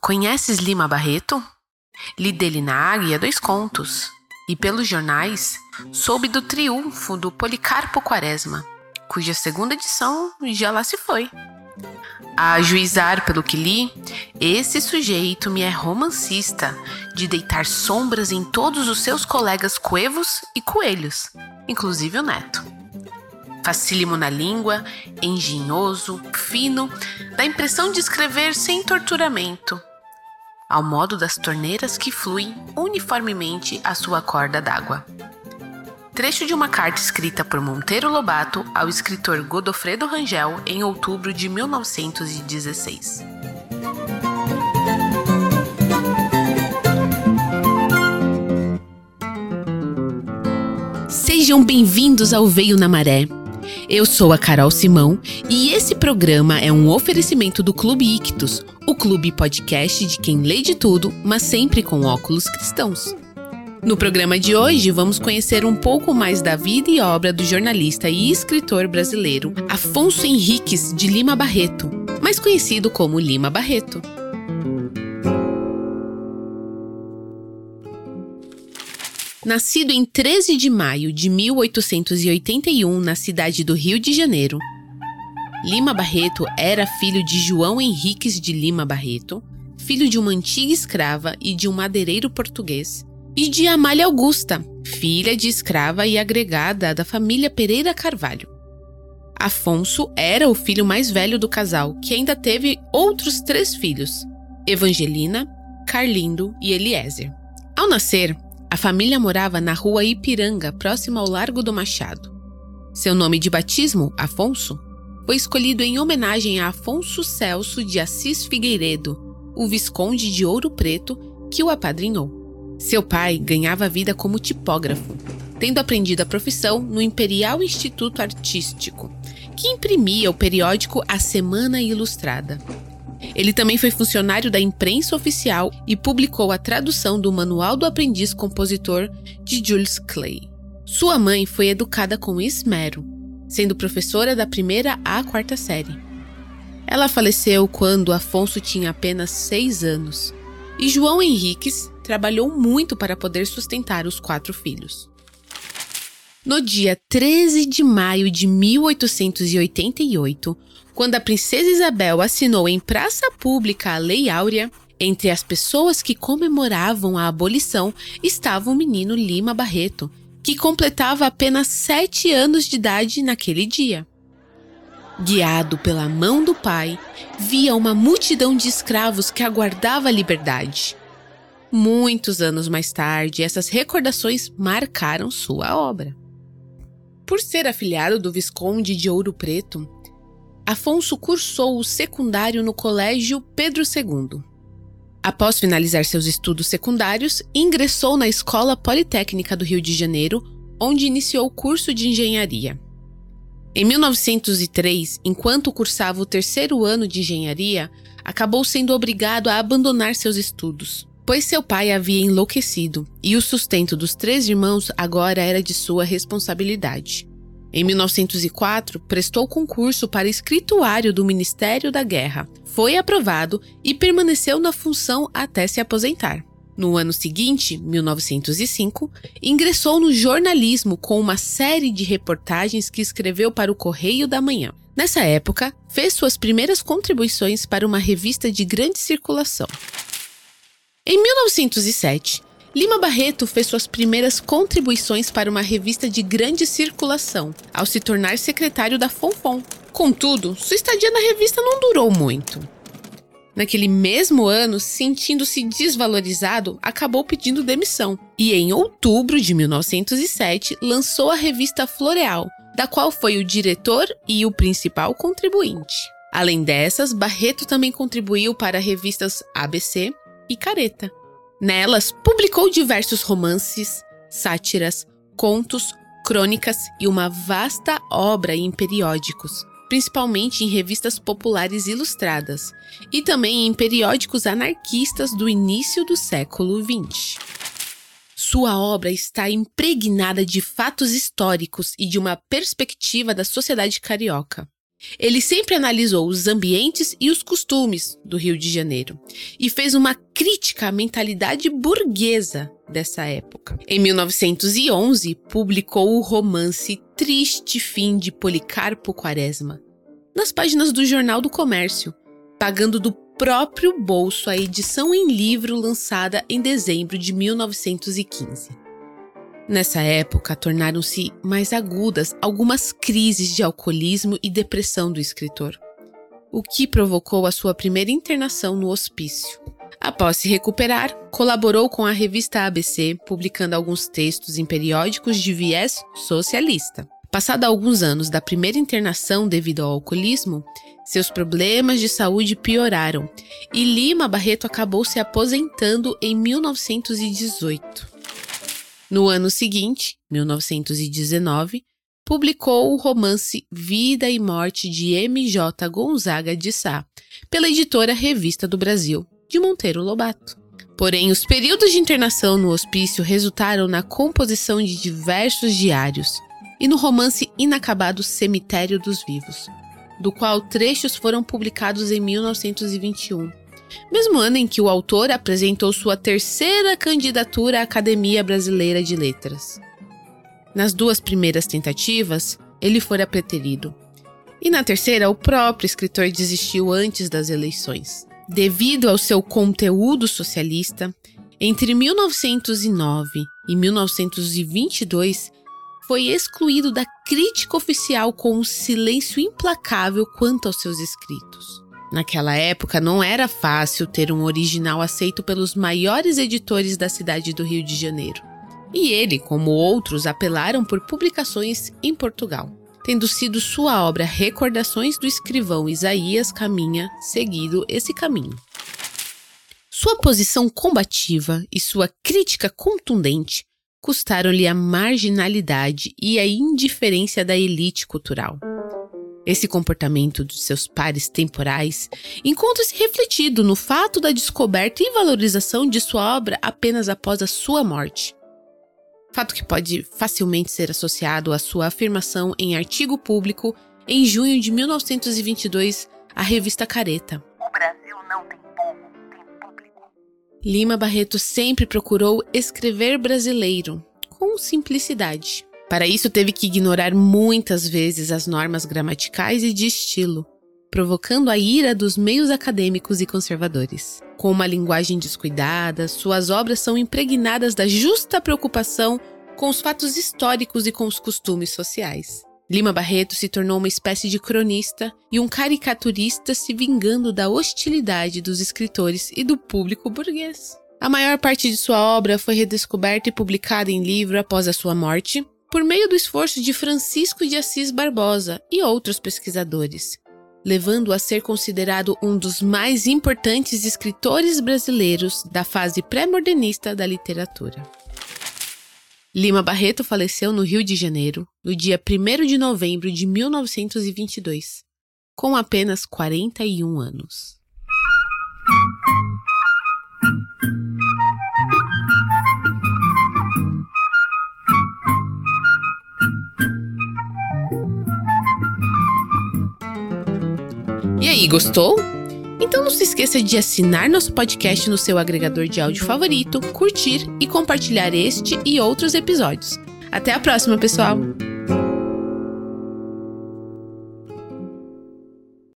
Conheces Lima Barreto? Li dele na Águia dois contos, e pelos jornais soube do triunfo do Policarpo Quaresma, cuja segunda edição já lá se foi. A juizar pelo que li, esse sujeito me é romancista de deitar sombras em todos os seus colegas coevos e coelhos, inclusive o neto. Facílimo na língua, engenhoso, fino, dá impressão de escrever sem torturamento, ao modo das torneiras que fluem uniformemente a sua corda d'água. Trecho de uma carta escrita por Monteiro Lobato ao escritor Godofredo Rangel em outubro de 1916. Sejam bem-vindos ao Veio na Maré. Eu sou a Carol Simão e esse programa é um oferecimento do Clube Ictus, o clube podcast de quem lê de tudo, mas sempre com óculos cristãos. No programa de hoje, vamos conhecer um pouco mais da vida e obra do jornalista e escritor brasileiro Afonso Henriques de Lima Barreto, mais conhecido como Lima Barreto. Nascido em 13 de maio de 1881 na cidade do Rio de Janeiro, Lima Barreto era filho de João Henriques de Lima Barreto, filho de uma antiga escrava e de um madeireiro português, e de Amália Augusta, filha de escrava e agregada da família Pereira Carvalho. Afonso era o filho mais velho do casal, que ainda teve outros três filhos: Evangelina, Carlindo e Eliezer. Ao nascer, a família morava na rua Ipiranga, próxima ao Largo do Machado. Seu nome de batismo, Afonso, foi escolhido em homenagem a Afonso Celso de Assis Figueiredo, o Visconde de Ouro Preto, que o apadrinhou. Seu pai ganhava vida como tipógrafo, tendo aprendido a profissão no Imperial Instituto Artístico, que imprimia o periódico A Semana Ilustrada. Ele também foi funcionário da imprensa oficial e publicou a tradução do Manual do Aprendiz Compositor de Jules Clay. Sua mãe foi educada com esmero, sendo professora da primeira à quarta série. Ela faleceu quando Afonso tinha apenas seis anos, e João Henriques trabalhou muito para poder sustentar os quatro filhos. No dia 13 de maio de 1888, quando a princesa Isabel assinou em praça pública a Lei Áurea, entre as pessoas que comemoravam a abolição estava o menino Lima Barreto, que completava apenas sete anos de idade naquele dia. Guiado pela mão do pai, via uma multidão de escravos que aguardava a liberdade. Muitos anos mais tarde, essas recordações marcaram sua obra. Por ser afilhado do Visconde de Ouro Preto, Afonso cursou o secundário no Colégio Pedro II. Após finalizar seus estudos secundários, ingressou na Escola Politécnica do Rio de Janeiro, onde iniciou o curso de engenharia. Em 1903, enquanto cursava o terceiro ano de engenharia, acabou sendo obrigado a abandonar seus estudos pois seu pai havia enlouquecido e o sustento dos três irmãos agora era de sua responsabilidade. Em 1904, prestou concurso para escrituário do Ministério da Guerra, foi aprovado e permaneceu na função até se aposentar. No ano seguinte, 1905, ingressou no jornalismo com uma série de reportagens que escreveu para o Correio da Manhã. Nessa época, fez suas primeiras contribuições para uma revista de grande circulação. Em 1907, Lima Barreto fez suas primeiras contribuições para uma revista de grande circulação, ao se tornar secretário da Fonfon. Contudo, sua estadia na revista não durou muito. Naquele mesmo ano, sentindo-se desvalorizado, acabou pedindo demissão e, em outubro de 1907, lançou a revista Floreal, da qual foi o diretor e o principal contribuinte. Além dessas, Barreto também contribuiu para revistas ABC, e Careta. Nelas, publicou diversos romances, sátiras, contos, crônicas e uma vasta obra em periódicos, principalmente em revistas populares ilustradas, e também em periódicos anarquistas do início do século XX. Sua obra está impregnada de fatos históricos e de uma perspectiva da sociedade carioca. Ele sempre analisou os ambientes e os costumes do Rio de Janeiro e fez uma crítica à mentalidade burguesa dessa época. Em 1911, publicou o romance Triste Fim de Policarpo Quaresma, nas páginas do Jornal do Comércio, pagando do próprio bolso a edição em livro lançada em dezembro de 1915. Nessa época, tornaram-se mais agudas algumas crises de alcoolismo e depressão do escritor, o que provocou a sua primeira internação no hospício. Após se recuperar, colaborou com a revista ABC, publicando alguns textos em periódicos de viés socialista. Passado alguns anos da primeira internação devido ao alcoolismo, seus problemas de saúde pioraram e Lima Barreto acabou se aposentando em 1918. No ano seguinte, 1919, publicou o romance Vida e Morte de M.J. Gonzaga de Sá, pela editora Revista do Brasil, de Monteiro Lobato. Porém, os períodos de internação no hospício resultaram na composição de diversos diários e no romance inacabado Cemitério dos Vivos, do qual trechos foram publicados em 1921 mesmo ano em que o autor apresentou sua terceira candidatura à Academia Brasileira de Letras. Nas duas primeiras tentativas, ele fora preterido. E na terceira, o próprio escritor desistiu antes das eleições. Devido ao seu conteúdo socialista, entre 1909 e 1922, foi excluído da crítica oficial com um silêncio implacável quanto aos seus escritos. Naquela época, não era fácil ter um original aceito pelos maiores editores da cidade do Rio de Janeiro. E ele, como outros, apelaram por publicações em Portugal, tendo sido sua obra Recordações do Escrivão Isaías Caminha seguido esse caminho. Sua posição combativa e sua crítica contundente custaram-lhe a marginalidade e a indiferença da elite cultural. Esse comportamento de seus pares temporais encontra-se refletido no fato da descoberta e valorização de sua obra apenas após a sua morte. Fato que pode facilmente ser associado à sua afirmação em artigo público em junho de 1922 à revista Careta. O Brasil não tem povo, tem público. Lima Barreto sempre procurou escrever brasileiro, com simplicidade. Para isso, teve que ignorar muitas vezes as normas gramaticais e de estilo, provocando a ira dos meios acadêmicos e conservadores. Com uma linguagem descuidada, suas obras são impregnadas da justa preocupação com os fatos históricos e com os costumes sociais. Lima Barreto se tornou uma espécie de cronista e um caricaturista se vingando da hostilidade dos escritores e do público burguês. A maior parte de sua obra foi redescoberta e publicada em livro após a sua morte, por meio do esforço de Francisco de Assis Barbosa e outros pesquisadores, levando a ser considerado um dos mais importantes escritores brasileiros da fase pré-modernista da literatura. Lima Barreto faleceu no Rio de Janeiro no dia 1 de novembro de 1922, com apenas 41 anos. E aí, gostou? Então não se esqueça de assinar nosso podcast no seu agregador de áudio favorito, curtir e compartilhar este e outros episódios. Até a próxima, pessoal!